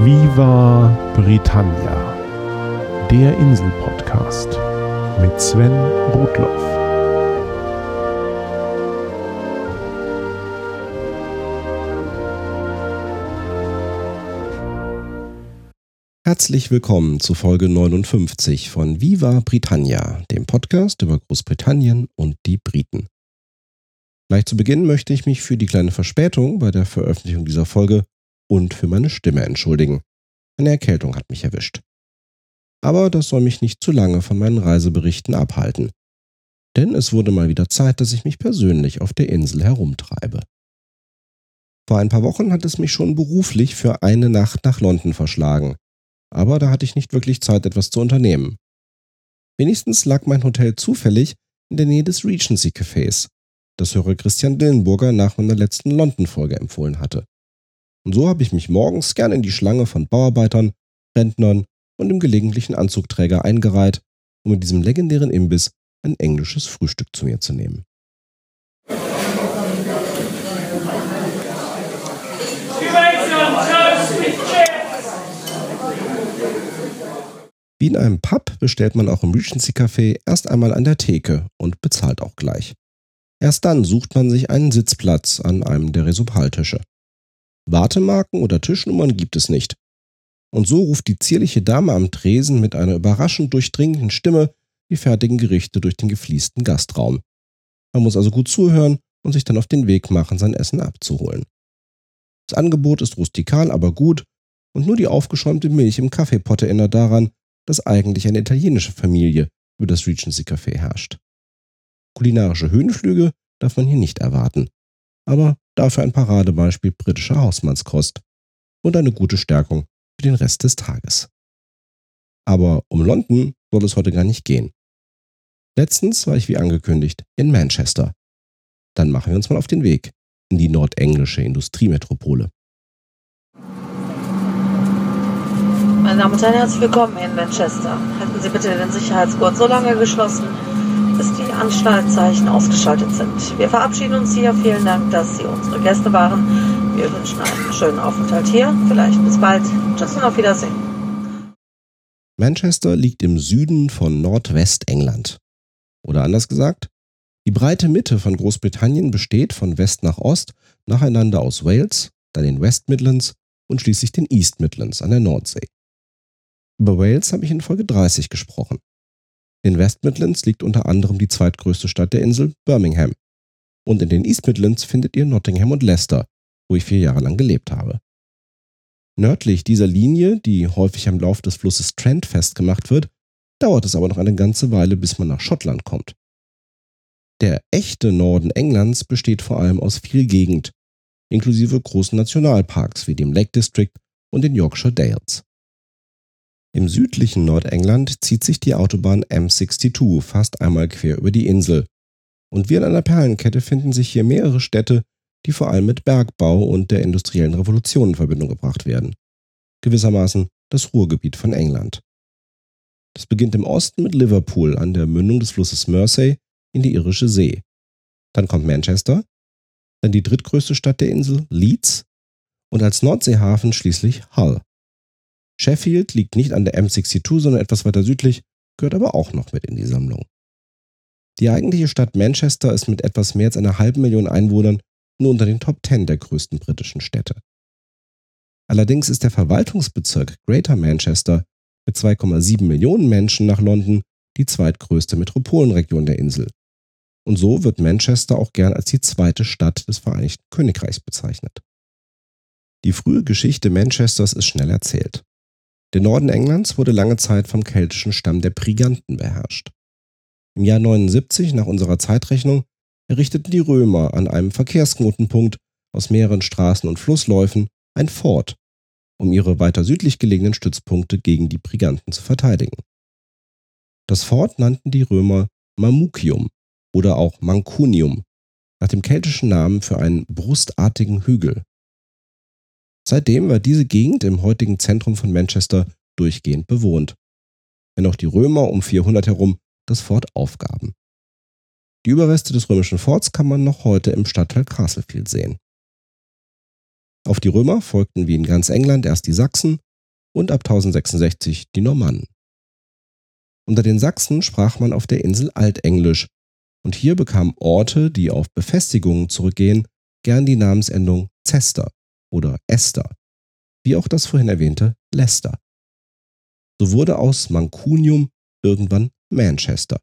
Viva Britannia, der Insel-Podcast mit Sven Rudloff. Herzlich willkommen zu Folge 59 von Viva Britannia, dem Podcast über Großbritannien und die Briten. Gleich zu Beginn möchte ich mich für die kleine Verspätung bei der Veröffentlichung dieser Folge und für meine Stimme entschuldigen. Eine Erkältung hat mich erwischt. Aber das soll mich nicht zu lange von meinen Reiseberichten abhalten. Denn es wurde mal wieder Zeit, dass ich mich persönlich auf der Insel herumtreibe. Vor ein paar Wochen hat es mich schon beruflich für eine Nacht nach London verschlagen. Aber da hatte ich nicht wirklich Zeit, etwas zu unternehmen. Wenigstens lag mein Hotel zufällig in der Nähe des Regency Cafés, das Hörer Christian Dillenburger nach meiner letzten London-Folge empfohlen hatte. Und so habe ich mich morgens gern in die Schlange von Bauarbeitern, Rentnern und dem gelegentlichen Anzugträger eingereiht, um in diesem legendären Imbiss ein englisches Frühstück zu mir zu nehmen. Wie in einem Pub bestellt man auch im Regency Café erst einmal an der Theke und bezahlt auch gleich. Erst dann sucht man sich einen Sitzplatz an einem der Resopaltische. Wartemarken oder Tischnummern gibt es nicht. Und so ruft die zierliche Dame am Tresen mit einer überraschend durchdringenden Stimme die fertigen Gerichte durch den gefliesten Gastraum. Man muss also gut zuhören und sich dann auf den Weg machen, sein Essen abzuholen. Das Angebot ist rustikal, aber gut und nur die aufgeschäumte Milch im Kaffeepot erinnert daran, dass eigentlich eine italienische Familie über das Regency Café herrscht. Kulinarische Höhenflüge darf man hier nicht erwarten, aber dafür ein Paradebeispiel britischer Hausmannskost und eine gute Stärkung für den Rest des Tages. Aber um London soll es heute gar nicht gehen. Letztens war ich wie angekündigt in Manchester. Dann machen wir uns mal auf den Weg in die nordenglische Industriemetropole. Meine Damen und Herren, herzlich willkommen in Manchester. Halten Sie bitte den Sicherheitsgurt so lange geschlossen, bis die Anstaltzeichen ausgeschaltet sind. Wir verabschieden uns hier. Vielen Dank, dass Sie unsere Gäste waren. Wir wünschen einen schönen Aufenthalt hier. Vielleicht bis bald. Tschüss und auf Wiedersehen. Manchester liegt im Süden von Nordwestengland. Oder anders gesagt, die breite Mitte von Großbritannien besteht von West nach Ost nacheinander aus Wales, dann den West Midlands und schließlich den East Midlands an der Nordsee. Über Wales habe ich in Folge 30 gesprochen. In West Midlands liegt unter anderem die zweitgrößte Stadt der Insel, Birmingham. Und in den East Midlands findet ihr Nottingham und Leicester, wo ich vier Jahre lang gelebt habe. Nördlich dieser Linie, die häufig am Lauf des Flusses Trent festgemacht wird, dauert es aber noch eine ganze Weile, bis man nach Schottland kommt. Der echte Norden Englands besteht vor allem aus viel Gegend, inklusive großen Nationalparks wie dem Lake District und den Yorkshire Dales. Im südlichen Nordengland zieht sich die Autobahn M62 fast einmal quer über die Insel. Und wie an einer Perlenkette finden sich hier mehrere Städte, die vor allem mit Bergbau und der industriellen Revolution in Verbindung gebracht werden. Gewissermaßen das Ruhrgebiet von England. Das beginnt im Osten mit Liverpool an der Mündung des Flusses Mersey in die Irische See. Dann kommt Manchester, dann die drittgrößte Stadt der Insel, Leeds, und als Nordseehafen schließlich Hull. Sheffield liegt nicht an der M62, sondern etwas weiter südlich, gehört aber auch noch mit in die Sammlung. Die eigentliche Stadt Manchester ist mit etwas mehr als einer halben Million Einwohnern nur unter den Top 10 der größten britischen Städte. Allerdings ist der Verwaltungsbezirk Greater Manchester mit 2,7 Millionen Menschen nach London die zweitgrößte Metropolenregion der Insel. Und so wird Manchester auch gern als die zweite Stadt des Vereinigten Königreichs bezeichnet. Die frühe Geschichte Manchesters ist schnell erzählt. Der Norden Englands wurde lange Zeit vom keltischen Stamm der Briganten beherrscht. Im Jahr 79 nach unserer Zeitrechnung errichteten die Römer an einem Verkehrsknotenpunkt aus mehreren Straßen und Flussläufen ein Fort, um ihre weiter südlich gelegenen Stützpunkte gegen die Briganten zu verteidigen. Das Fort nannten die Römer Mamucium oder auch Mancunium, nach dem keltischen Namen für einen brustartigen Hügel. Seitdem war diese Gegend im heutigen Zentrum von Manchester durchgehend bewohnt, wenn auch die Römer um 400 herum das Fort aufgaben. Die Überreste des römischen Forts kann man noch heute im Stadtteil Castlefield sehen. Auf die Römer folgten wie in ganz England erst die Sachsen und ab 1066 die Normannen. Unter den Sachsen sprach man auf der Insel Altenglisch und hier bekamen Orte, die auf Befestigungen zurückgehen, gern die Namensendung Cester oder Esther, wie auch das vorhin erwähnte Leicester. So wurde aus Mancunium irgendwann Manchester.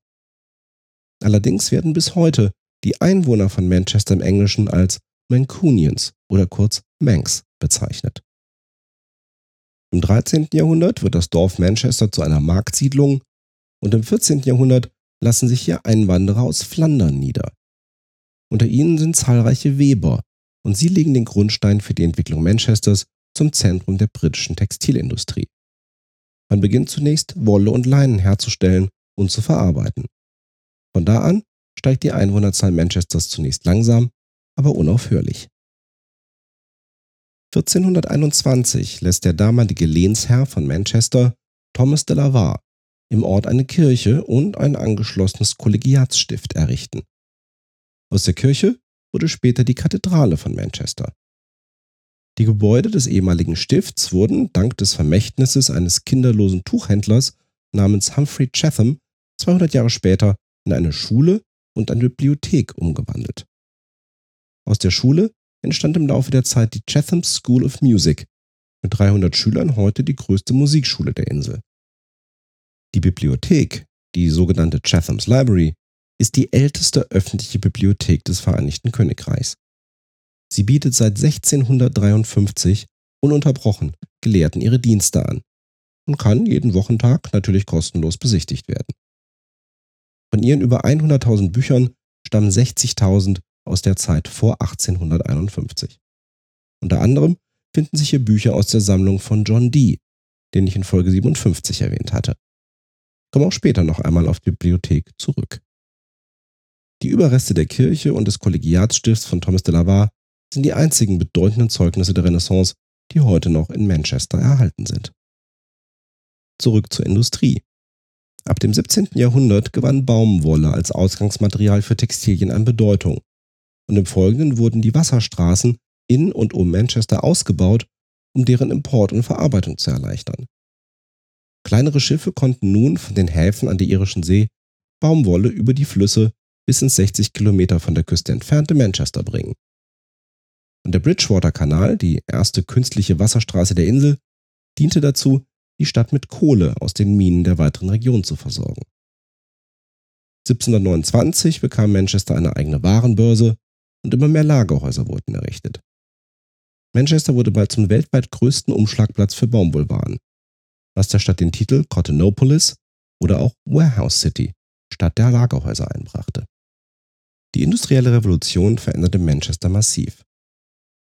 Allerdings werden bis heute die Einwohner von Manchester im Englischen als Mancunians oder kurz Manx bezeichnet. Im 13. Jahrhundert wird das Dorf Manchester zu einer Marktsiedlung und im 14. Jahrhundert lassen sich hier Einwanderer aus Flandern nieder. Unter ihnen sind zahlreiche Weber und sie legen den Grundstein für die Entwicklung Manchesters zum Zentrum der britischen Textilindustrie. Man beginnt zunächst Wolle und Leinen herzustellen und zu verarbeiten. Von da an steigt die Einwohnerzahl Manchesters zunächst langsam, aber unaufhörlich. 1421 lässt der damalige Lehnsherr von Manchester, Thomas de la Warr, im Ort eine Kirche und ein angeschlossenes Kollegiatsstift errichten. Aus der Kirche wurde später die Kathedrale von Manchester. Die Gebäude des ehemaligen Stifts wurden dank des Vermächtnisses eines kinderlosen Tuchhändlers namens Humphrey Chatham 200 Jahre später in eine Schule und eine Bibliothek umgewandelt. Aus der Schule entstand im Laufe der Zeit die Chatham School of Music, mit 300 Schülern heute die größte Musikschule der Insel. Die Bibliothek, die sogenannte Chatham's Library, ist die älteste öffentliche Bibliothek des Vereinigten Königreichs. Sie bietet seit 1653 ununterbrochen Gelehrten ihre Dienste an und kann jeden Wochentag natürlich kostenlos besichtigt werden. Von ihren über 100.000 Büchern stammen 60.000 aus der Zeit vor 1851. Unter anderem finden sich hier Bücher aus der Sammlung von John Dee, den ich in Folge 57 erwähnt hatte komme auch später noch einmal auf die Bibliothek zurück. Die Überreste der Kirche und des Kollegiatsstifts von Thomas de la Warr sind die einzigen bedeutenden Zeugnisse der Renaissance, die heute noch in Manchester erhalten sind. Zurück zur Industrie. Ab dem 17. Jahrhundert gewann Baumwolle als Ausgangsmaterial für Textilien an Bedeutung und im Folgenden wurden die Wasserstraßen in und um Manchester ausgebaut, um deren Import und Verarbeitung zu erleichtern. Kleinere Schiffe konnten nun von den Häfen an der irischen See Baumwolle über die Flüsse bis ins 60 Kilometer von der Küste entfernte Manchester bringen. Und der Bridgewater-Kanal, die erste künstliche Wasserstraße der Insel, diente dazu, die Stadt mit Kohle aus den Minen der weiteren Region zu versorgen. 1729 bekam Manchester eine eigene Warenbörse und immer mehr Lagerhäuser wurden errichtet. Manchester wurde bald zum weltweit größten Umschlagplatz für Baumwollwaren was der Stadt den Titel Cottonopolis oder auch Warehouse City, Stadt der Lagerhäuser einbrachte. Die industrielle Revolution veränderte Manchester massiv.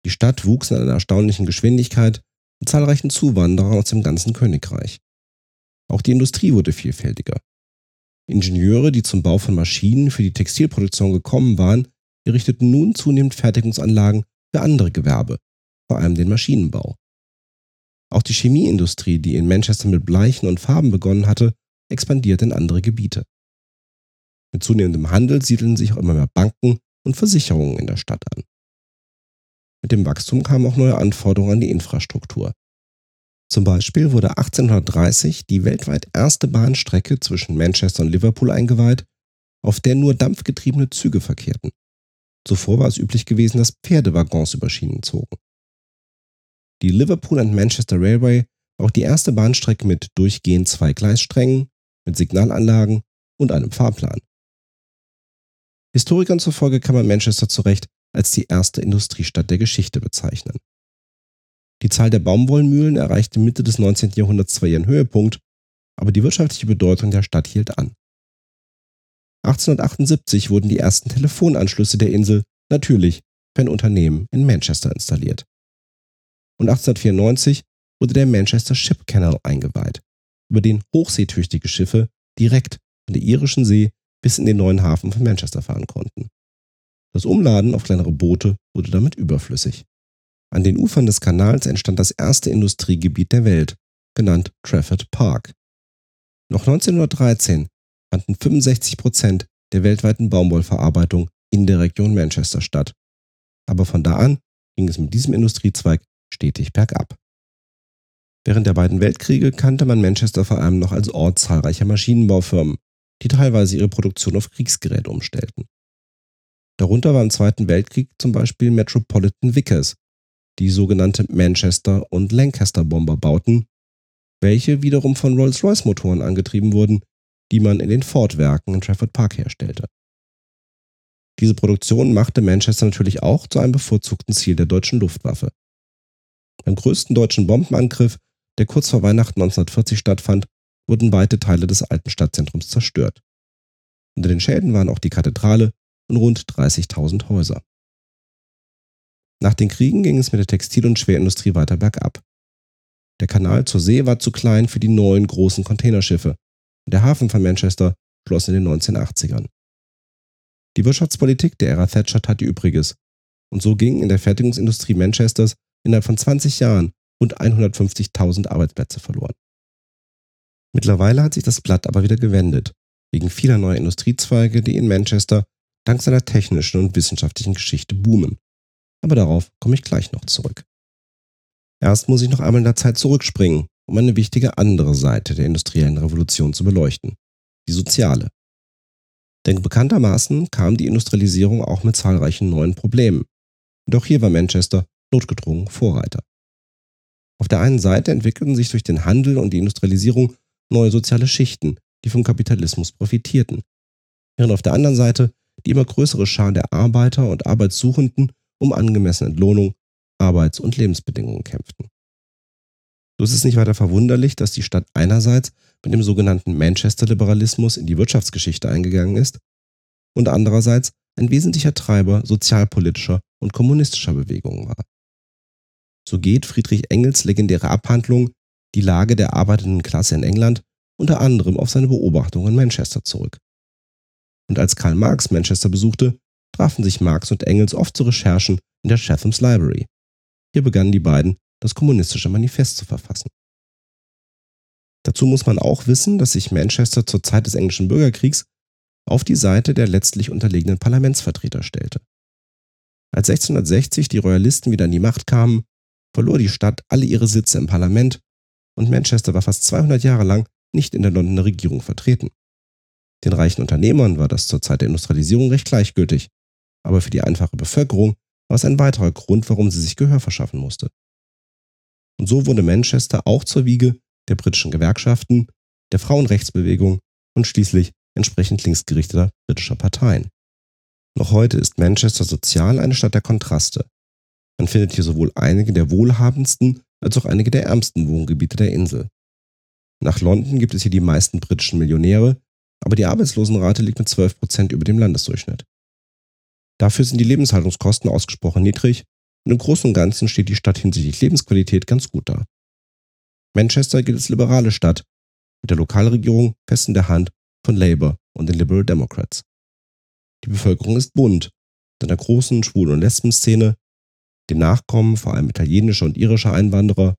Die Stadt wuchs in einer erstaunlichen Geschwindigkeit mit zahlreichen Zuwanderern aus dem ganzen Königreich. Auch die Industrie wurde vielfältiger. Ingenieure, die zum Bau von Maschinen für die Textilproduktion gekommen waren, errichteten nun zunehmend Fertigungsanlagen für andere Gewerbe, vor allem den Maschinenbau. Auch die Chemieindustrie, die in Manchester mit Bleichen und Farben begonnen hatte, expandierte in andere Gebiete. Mit zunehmendem Handel siedelten sich auch immer mehr Banken und Versicherungen in der Stadt an. Mit dem Wachstum kamen auch neue Anforderungen an die Infrastruktur. Zum Beispiel wurde 1830 die weltweit erste Bahnstrecke zwischen Manchester und Liverpool eingeweiht, auf der nur dampfgetriebene Züge verkehrten. Zuvor war es üblich gewesen, dass Pferdewaggons über Schienen zogen. Die Liverpool and Manchester Railway war auch die erste Bahnstrecke mit durchgehend zwei Gleissträngen, mit Signalanlagen und einem Fahrplan. Historikern zufolge kann man Manchester zu Recht als die erste Industriestadt der Geschichte bezeichnen. Die Zahl der Baumwollmühlen erreichte Mitte des 19. Jahrhunderts zwar ihren Höhepunkt, aber die wirtschaftliche Bedeutung der Stadt hielt an. 1878 wurden die ersten Telefonanschlüsse der Insel natürlich für ein Unternehmen in Manchester installiert und 1894 wurde der Manchester Ship Canal eingeweiht, über den hochseetüchtige Schiffe direkt von der irischen See bis in den neuen Hafen von Manchester fahren konnten. Das Umladen auf kleinere Boote wurde damit überflüssig. An den Ufern des Kanals entstand das erste Industriegebiet der Welt, genannt Trafford Park. Noch 1913 fanden 65 Prozent der weltweiten Baumwollverarbeitung in der Region Manchester statt. Aber von da an ging es mit diesem Industriezweig stetig bergab. Während der beiden Weltkriege kannte man Manchester vor allem noch als Ort zahlreicher Maschinenbaufirmen, die teilweise ihre Produktion auf Kriegsgeräte umstellten. Darunter war im Zweiten Weltkrieg zum Beispiel Metropolitan Vickers, die sogenannte Manchester- und Lancaster-Bomber bauten, welche wiederum von Rolls-Royce-Motoren angetrieben wurden, die man in den Ford-Werken in Trafford Park herstellte. Diese Produktion machte Manchester natürlich auch zu einem bevorzugten Ziel der deutschen Luftwaffe. Beim größten deutschen Bombenangriff, der kurz vor Weihnachten 1940 stattfand, wurden weite Teile des alten Stadtzentrums zerstört. Unter den Schäden waren auch die Kathedrale und rund 30.000 Häuser. Nach den Kriegen ging es mit der Textil- und Schwerindustrie weiter bergab. Der Kanal zur See war zu klein für die neuen großen Containerschiffe und der Hafen von Manchester schloss in den 1980ern. Die Wirtschaftspolitik der Ära Thatcher tat ihr Übriges und so gingen in der Fertigungsindustrie Manchesters innerhalb von 20 Jahren rund 150.000 Arbeitsplätze verloren. Mittlerweile hat sich das Blatt aber wieder gewendet, wegen vieler neuer Industriezweige, die in Manchester dank seiner technischen und wissenschaftlichen Geschichte boomen. Aber darauf komme ich gleich noch zurück. Erst muss ich noch einmal in der Zeit zurückspringen, um eine wichtige andere Seite der industriellen Revolution zu beleuchten, die soziale. Denn bekanntermaßen kam die Industrialisierung auch mit zahlreichen neuen Problemen. Doch hier war Manchester notgedrungen Vorreiter. Auf der einen Seite entwickelten sich durch den Handel und die Industrialisierung neue soziale Schichten, die vom Kapitalismus profitierten, während auf der anderen Seite die immer größere Schar der Arbeiter und Arbeitssuchenden um angemessene Entlohnung, Arbeits- und Lebensbedingungen kämpften. So ist es nicht weiter verwunderlich, dass die Stadt einerseits mit dem sogenannten Manchester-Liberalismus in die Wirtschaftsgeschichte eingegangen ist und andererseits ein wesentlicher Treiber sozialpolitischer und kommunistischer Bewegungen war. So geht Friedrich Engels legendäre Abhandlung Die Lage der arbeitenden Klasse in England unter anderem auf seine Beobachtungen in Manchester zurück. Und als Karl Marx Manchester besuchte, trafen sich Marx und Engels oft zu Recherchen in der Chatham's Library. Hier begannen die beiden, das kommunistische Manifest zu verfassen. Dazu muss man auch wissen, dass sich Manchester zur Zeit des englischen Bürgerkriegs auf die Seite der letztlich unterlegenen Parlamentsvertreter stellte. Als 1660 die Royalisten wieder an die Macht kamen, verlor die Stadt alle ihre Sitze im Parlament und Manchester war fast 200 Jahre lang nicht in der Londoner Regierung vertreten. Den reichen Unternehmern war das zur Zeit der Industrialisierung recht gleichgültig, aber für die einfache Bevölkerung war es ein weiterer Grund, warum sie sich Gehör verschaffen musste. Und so wurde Manchester auch zur Wiege der britischen Gewerkschaften, der Frauenrechtsbewegung und schließlich entsprechend linksgerichteter britischer Parteien. Noch heute ist Manchester sozial eine Stadt der Kontraste. Man findet hier sowohl einige der wohlhabendsten als auch einige der ärmsten Wohngebiete der Insel. Nach London gibt es hier die meisten britischen Millionäre, aber die Arbeitslosenrate liegt mit 12% über dem Landesdurchschnitt. Dafür sind die Lebenshaltungskosten ausgesprochen niedrig und im Großen und Ganzen steht die Stadt hinsichtlich Lebensqualität ganz gut da. Manchester gilt als liberale Stadt, mit der Lokalregierung fest in der Hand von Labour und den Liberal Democrats. Die Bevölkerung ist bunt, mit einer großen Schwul- und Lesben-Szene, den Nachkommen vor allem italienischer und irischer Einwanderer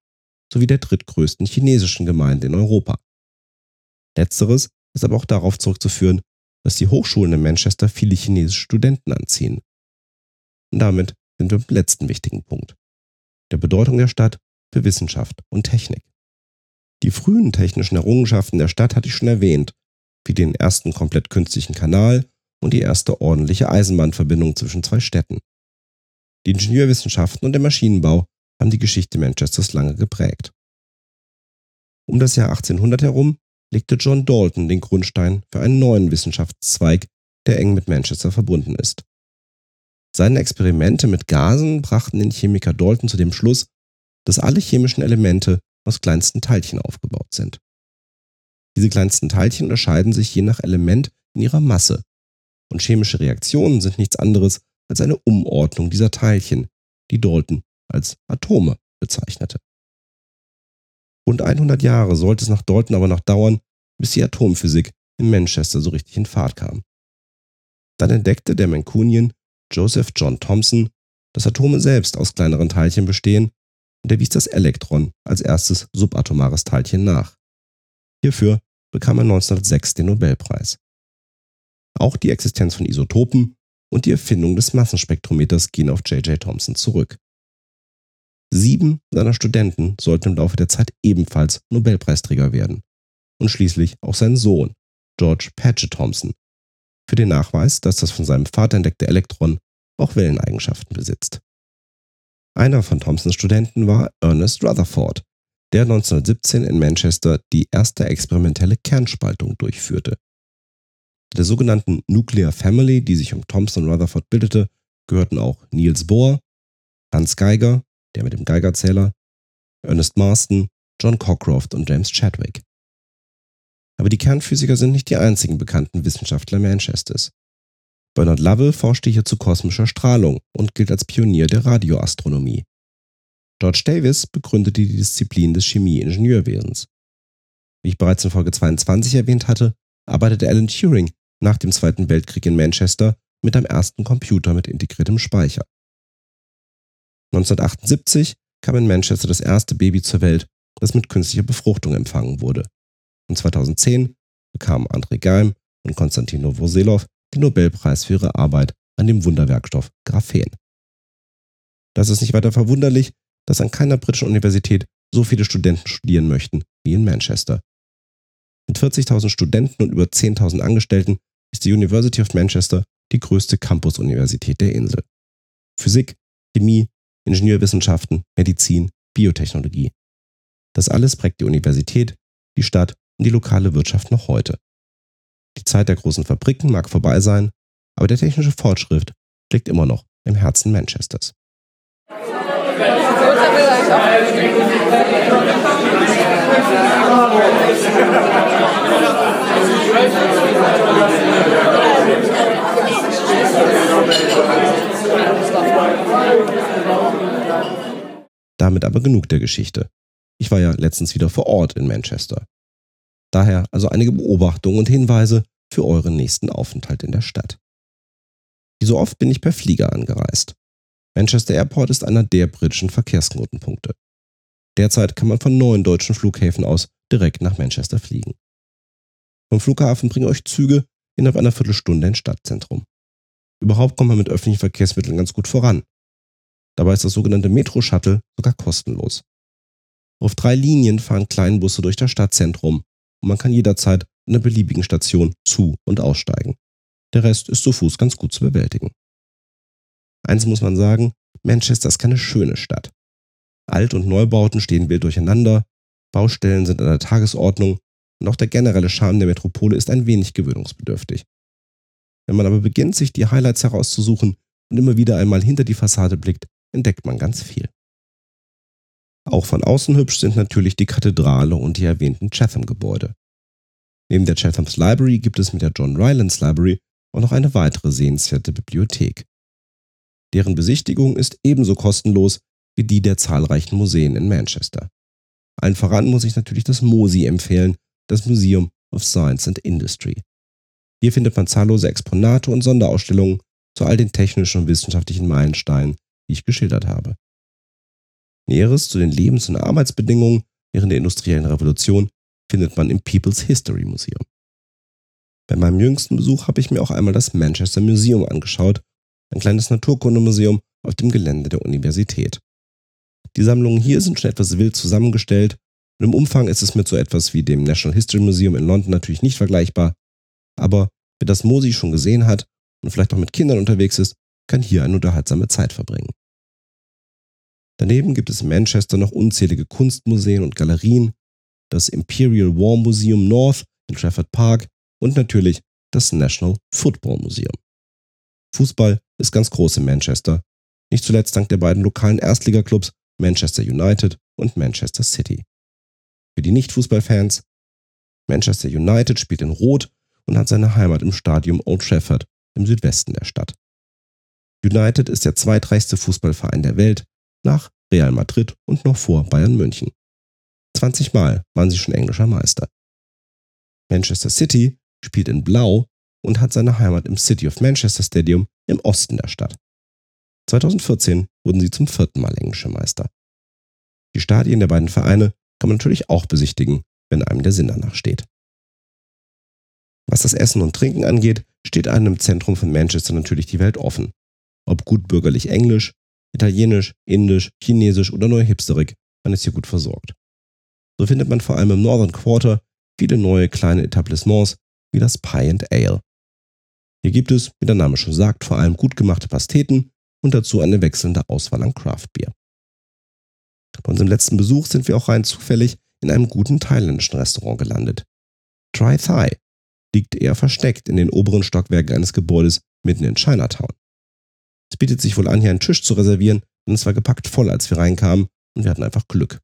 sowie der drittgrößten chinesischen Gemeinde in Europa. Letzteres ist aber auch darauf zurückzuführen, dass die Hochschulen in Manchester viele chinesische Studenten anziehen. Und damit sind wir beim letzten wichtigen Punkt, der Bedeutung der Stadt für Wissenschaft und Technik. Die frühen technischen Errungenschaften der Stadt hatte ich schon erwähnt, wie den ersten komplett künstlichen Kanal und die erste ordentliche Eisenbahnverbindung zwischen zwei Städten. Die Ingenieurwissenschaften und der Maschinenbau haben die Geschichte Manchesters lange geprägt. Um das Jahr 1800 herum legte John Dalton den Grundstein für einen neuen Wissenschaftszweig, der eng mit Manchester verbunden ist. Seine Experimente mit Gasen brachten den Chemiker Dalton zu dem Schluss, dass alle chemischen Elemente aus kleinsten Teilchen aufgebaut sind. Diese kleinsten Teilchen unterscheiden sich je nach Element in ihrer Masse, und chemische Reaktionen sind nichts anderes als eine Umordnung dieser Teilchen, die Dalton als Atome bezeichnete. Rund 100 Jahre sollte es nach Dalton aber noch dauern, bis die Atomphysik in Manchester so richtig in Fahrt kam. Dann entdeckte der Mancunian Joseph John Thomson, dass Atome selbst aus kleineren Teilchen bestehen und er wies das Elektron als erstes subatomares Teilchen nach. Hierfür bekam er 1906 den Nobelpreis. Auch die Existenz von Isotopen und die Erfindung des Massenspektrometers gehen auf J.J. Thomson zurück. Sieben seiner Studenten sollten im Laufe der Zeit ebenfalls Nobelpreisträger werden. Und schließlich auch sein Sohn, George Paget Thompson, für den Nachweis, dass das von seinem Vater entdeckte Elektron auch Welleneigenschaften besitzt. Einer von Thomsons Studenten war Ernest Rutherford, der 1917 in Manchester die erste experimentelle Kernspaltung durchführte. Der sogenannten Nuclear Family, die sich um Thomson Rutherford bildete, gehörten auch Niels Bohr, Hans Geiger, der mit dem Geigerzähler, Ernest Marston, John Cockcroft und James Chadwick. Aber die Kernphysiker sind nicht die einzigen bekannten Wissenschaftler Manchesters. Bernard Lovell forschte hier zu kosmischer Strahlung und gilt als Pionier der Radioastronomie. George Davis begründete die Disziplin des Chemie-Ingenieurwesens. Wie ich bereits in Folge 22 erwähnt hatte, arbeitete Alan Turing nach dem Zweiten Weltkrieg in Manchester mit einem ersten Computer mit integriertem Speicher. 1978 kam in Manchester das erste Baby zur Welt, das mit künstlicher Befruchtung empfangen wurde. Und 2010 bekamen André Geim und Konstantin Novoselov den Nobelpreis für ihre Arbeit an dem Wunderwerkstoff Graphen. Das ist nicht weiter verwunderlich, dass an keiner britischen Universität so viele Studenten studieren möchten wie in Manchester. Mit 40.000 Studenten und über 10.000 Angestellten ist die University of Manchester die größte Campus-Universität der Insel. Physik, Chemie, Ingenieurwissenschaften, Medizin, Biotechnologie. Das alles prägt die Universität, die Stadt und die lokale Wirtschaft noch heute. Die Zeit der großen Fabriken mag vorbei sein, aber der technische Fortschritt liegt immer noch im Herzen Manchesters. Damit aber genug der Geschichte. Ich war ja letztens wieder vor Ort in Manchester. Daher also einige Beobachtungen und Hinweise für euren nächsten Aufenthalt in der Stadt. Wie so oft bin ich per Flieger angereist. Manchester Airport ist einer der britischen Verkehrsknotenpunkte. Derzeit kann man von neun deutschen Flughäfen aus direkt nach Manchester fliegen. Vom Flughafen bringen euch Züge innerhalb einer Viertelstunde ins Stadtzentrum. Überhaupt kommt man mit öffentlichen Verkehrsmitteln ganz gut voran. Dabei ist das sogenannte Metro-Shuttle sogar kostenlos. Auf drei Linien fahren Kleinbusse durch das Stadtzentrum und man kann jederzeit an einer beliebigen Station zu- und aussteigen. Der Rest ist zu Fuß ganz gut zu bewältigen. Eins muss man sagen, Manchester ist keine schöne Stadt. Alt- und Neubauten stehen wild durcheinander, Baustellen sind an der Tagesordnung und auch der generelle Charme der Metropole ist ein wenig gewöhnungsbedürftig. Wenn man aber beginnt, sich die Highlights herauszusuchen und immer wieder einmal hinter die Fassade blickt, entdeckt man ganz viel. Auch von außen hübsch sind natürlich die Kathedrale und die erwähnten Chatham-Gebäude. Neben der Chatham's Library gibt es mit der John Rylands Library auch noch eine weitere sehenswerte Bibliothek. Deren Besichtigung ist ebenso kostenlos wie die der zahlreichen Museen in Manchester. Allen voran muss ich natürlich das MOSI empfehlen, das Museum of Science and Industry. Hier findet man zahllose Exponate und Sonderausstellungen zu all den technischen und wissenschaftlichen Meilensteinen, die ich geschildert habe. Näheres zu den Lebens- und Arbeitsbedingungen während der industriellen Revolution findet man im People's History Museum. Bei meinem jüngsten Besuch habe ich mir auch einmal das Manchester Museum angeschaut, ein kleines Naturkundemuseum auf dem Gelände der Universität. Die Sammlungen hier sind schon etwas wild zusammengestellt und im Umfang ist es mit so etwas wie dem National History Museum in London natürlich nicht vergleichbar, aber wer das Mosi schon gesehen hat und vielleicht auch mit Kindern unterwegs ist, kann hier eine unterhaltsame Zeit verbringen. Daneben gibt es in Manchester noch unzählige Kunstmuseen und Galerien, das Imperial War Museum North in Trafford Park und natürlich das National Football Museum. Fußball ist ganz groß in Manchester, nicht zuletzt dank der beiden lokalen Erstligaklubs Manchester United und Manchester City. Für die Nicht-Fußballfans, Manchester United spielt in Rot und hat seine Heimat im Stadium Old Trafford im Südwesten der Stadt. United ist der zweitreichste Fußballverein der Welt nach Real Madrid und noch vor Bayern München. 20 Mal waren sie schon englischer Meister. Manchester City spielt in Blau und hat seine Heimat im City of Manchester Stadium im Osten der Stadt. 2014 wurden sie zum vierten Mal englische Meister. Die Stadien der beiden Vereine kann man natürlich auch besichtigen, wenn einem der Sinn danach steht. Was das Essen und Trinken angeht, steht einem im Zentrum von Manchester natürlich die Welt offen. Ob gut bürgerlich Englisch, Italienisch, Indisch, Chinesisch oder neu Hipsterik, man ist hier gut versorgt. So findet man vor allem im Northern Quarter viele neue kleine Etablissements wie das Pie and Ale. Hier gibt es, wie der Name schon sagt, vor allem gut gemachte Pasteten und dazu eine wechselnde Auswahl an Craftbier. Bei unserem letzten Besuch sind wir auch rein zufällig in einem guten thailändischen Restaurant gelandet. Try Thai liegt eher versteckt in den oberen Stockwerken eines Gebäudes mitten in Chinatown. Es bietet sich wohl an, hier einen Tisch zu reservieren, denn es war gepackt voll, als wir reinkamen und wir hatten einfach Glück.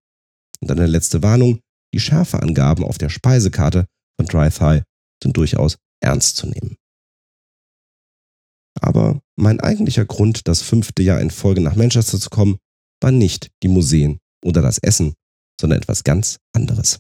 Und eine letzte Warnung, die Schärfeangaben auf der Speisekarte von Dry Thai sind durchaus ernst zu nehmen. Aber mein eigentlicher Grund, das fünfte Jahr in Folge nach Manchester zu kommen, war nicht die Museen oder das Essen, sondern etwas ganz anderes.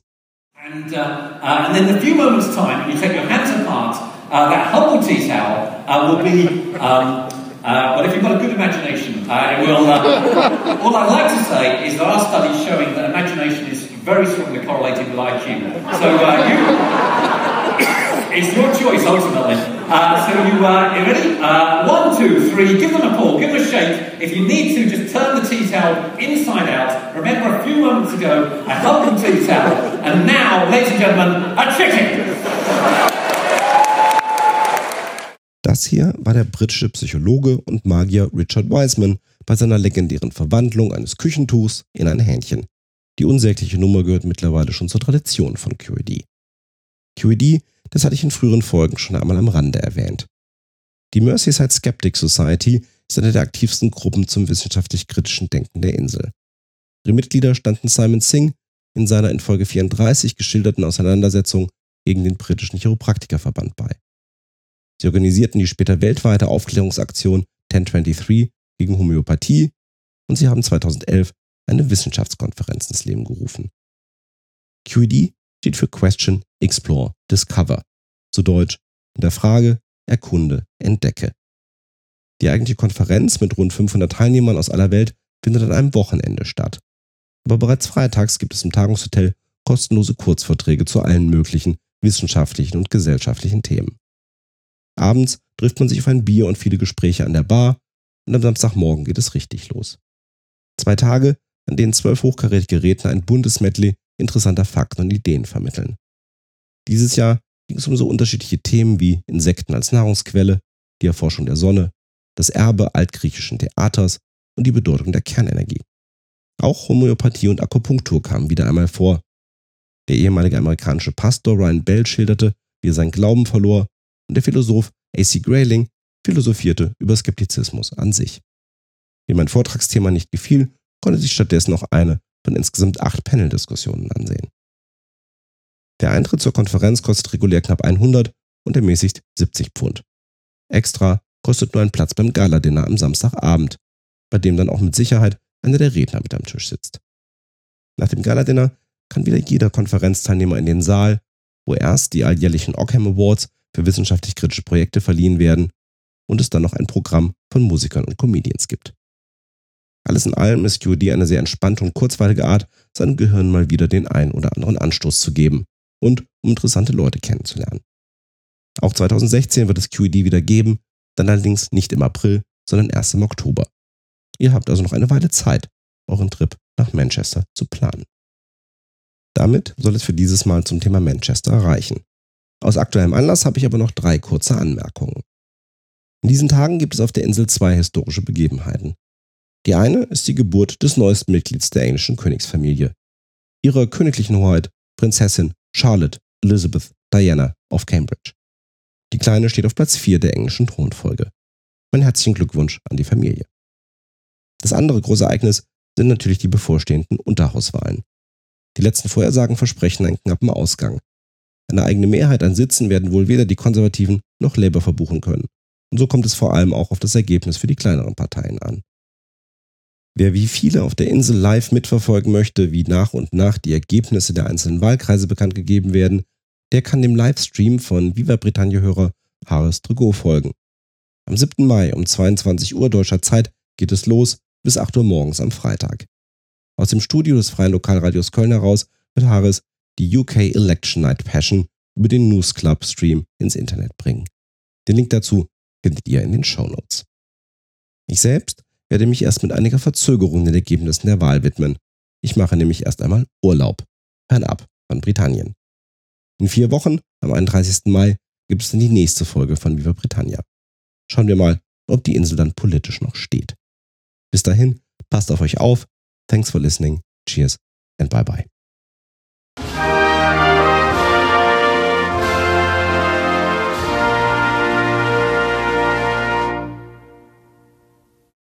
And, uh, uh, and in a few moments' time, when you take your hands apart, uh, that humble tea towel uh, will be, um, uh, well, if you've got a good imagination, uh, it will. all I'd like to say is there are studies showing that imagination is very strongly correlated with IQ. So you. It's your choice ultimately. Uh, so you, uh, you ready? Uh, one, two, three. Give them a pull. Give them a shake. If you need to, just turn the tea towel inside out. Remember, a few moments ago, a healthy tea towel, and now, ladies and gentlemen, a chicken. Das hier war der britische Psychologe und Magier Richard Wiseman bei seiner legendären Verwandlung eines Küchentuchs in ein Hähnchen. Die unsägliche Nummer gehört mittlerweile schon zur Tradition von QED. QED das hatte ich in früheren Folgen schon einmal am Rande erwähnt. Die Merseyside Skeptic Society ist eine der aktivsten Gruppen zum wissenschaftlich-kritischen Denken der Insel. Ihre Mitglieder standen Simon Singh in seiner in Folge 34 geschilderten Auseinandersetzung gegen den britischen Chiropraktikerverband bei. Sie organisierten die später weltweite Aufklärungsaktion 1023 gegen Homöopathie und sie haben 2011 eine Wissenschaftskonferenz ins Leben gerufen. QED steht für Question, Explore, Discover. Zu Deutsch, in der Frage, erkunde, entdecke. Die eigentliche Konferenz mit rund 500 Teilnehmern aus aller Welt findet an einem Wochenende statt. Aber bereits freitags gibt es im Tagungshotel kostenlose Kurzvorträge zu allen möglichen wissenschaftlichen und gesellschaftlichen Themen. Abends trifft man sich auf ein Bier und viele Gespräche an der Bar und am Samstagmorgen geht es richtig los. Zwei Tage, an denen zwölf hochkarätige Redner ein buntes Medley interessanter Fakten und Ideen vermitteln. Dieses Jahr ging es um so unterschiedliche Themen wie Insekten als Nahrungsquelle, die Erforschung der Sonne, das Erbe altgriechischen Theaters und die Bedeutung der Kernenergie. Auch Homöopathie und Akupunktur kamen wieder einmal vor. Der ehemalige amerikanische Pastor Ryan Bell schilderte, wie er seinen Glauben verlor, und der Philosoph A.C. Grayling philosophierte über Skeptizismus an sich. Wie mein Vortragsthema nicht gefiel, konnte sich stattdessen auch eine von insgesamt acht Panel-Diskussionen ansehen. Der Eintritt zur Konferenz kostet regulär knapp 100 und ermäßigt 70 Pfund. Extra kostet nur ein Platz beim Gala-Dinner am Samstagabend, bei dem dann auch mit Sicherheit einer der Redner mit am Tisch sitzt. Nach dem Gala-Dinner kann wieder jeder Konferenzteilnehmer in den Saal, wo erst die alljährlichen Ockham Awards für wissenschaftlich-kritische Projekte verliehen werden und es dann noch ein Programm von Musikern und Comedians gibt. Alles in allem ist QED eine sehr entspannte und kurzweilige Art, seinem Gehirn mal wieder den ein oder anderen Anstoß zu geben und um interessante Leute kennenzulernen. Auch 2016 wird es QED wieder geben, dann allerdings nicht im April, sondern erst im Oktober. Ihr habt also noch eine Weile Zeit, euren Trip nach Manchester zu planen. Damit soll es für dieses Mal zum Thema Manchester reichen. Aus aktuellem Anlass habe ich aber noch drei kurze Anmerkungen. In diesen Tagen gibt es auf der Insel zwei historische Begebenheiten. Die eine ist die Geburt des neuesten Mitglieds der englischen Königsfamilie, ihrer königlichen Hoheit Prinzessin Charlotte Elizabeth Diana of Cambridge. Die Kleine steht auf Platz 4 der englischen Thronfolge. Mein herzlichen Glückwunsch an die Familie. Das andere große Ereignis sind natürlich die bevorstehenden Unterhauswahlen. Die letzten Vorhersagen versprechen einen knappen Ausgang. Eine eigene Mehrheit an Sitzen werden wohl weder die Konservativen noch Labour verbuchen können. Und so kommt es vor allem auch auf das Ergebnis für die kleineren Parteien an. Wer wie viele auf der Insel live mitverfolgen möchte, wie nach und nach die Ergebnisse der einzelnen Wahlkreise bekannt gegeben werden, der kann dem Livestream von Viva Britannia-Hörer Harris Trugot folgen. Am 7. Mai um 22 Uhr deutscher Zeit geht es los bis 8 Uhr morgens am Freitag. Aus dem Studio des Freien Lokalradios Köln heraus wird Harris die UK Election Night Passion über den News Club Stream ins Internet bringen. Den Link dazu findet ihr in den Show Notes. Ich selbst werde mich erst mit einiger Verzögerung den Ergebnissen der Wahl widmen. Ich mache nämlich erst einmal Urlaub. Fernab von Britannien. In vier Wochen, am 31. Mai, gibt es dann die nächste Folge von Viva Britannia. Schauen wir mal, ob die Insel dann politisch noch steht. Bis dahin, passt auf euch auf. Thanks for listening. Cheers and bye bye.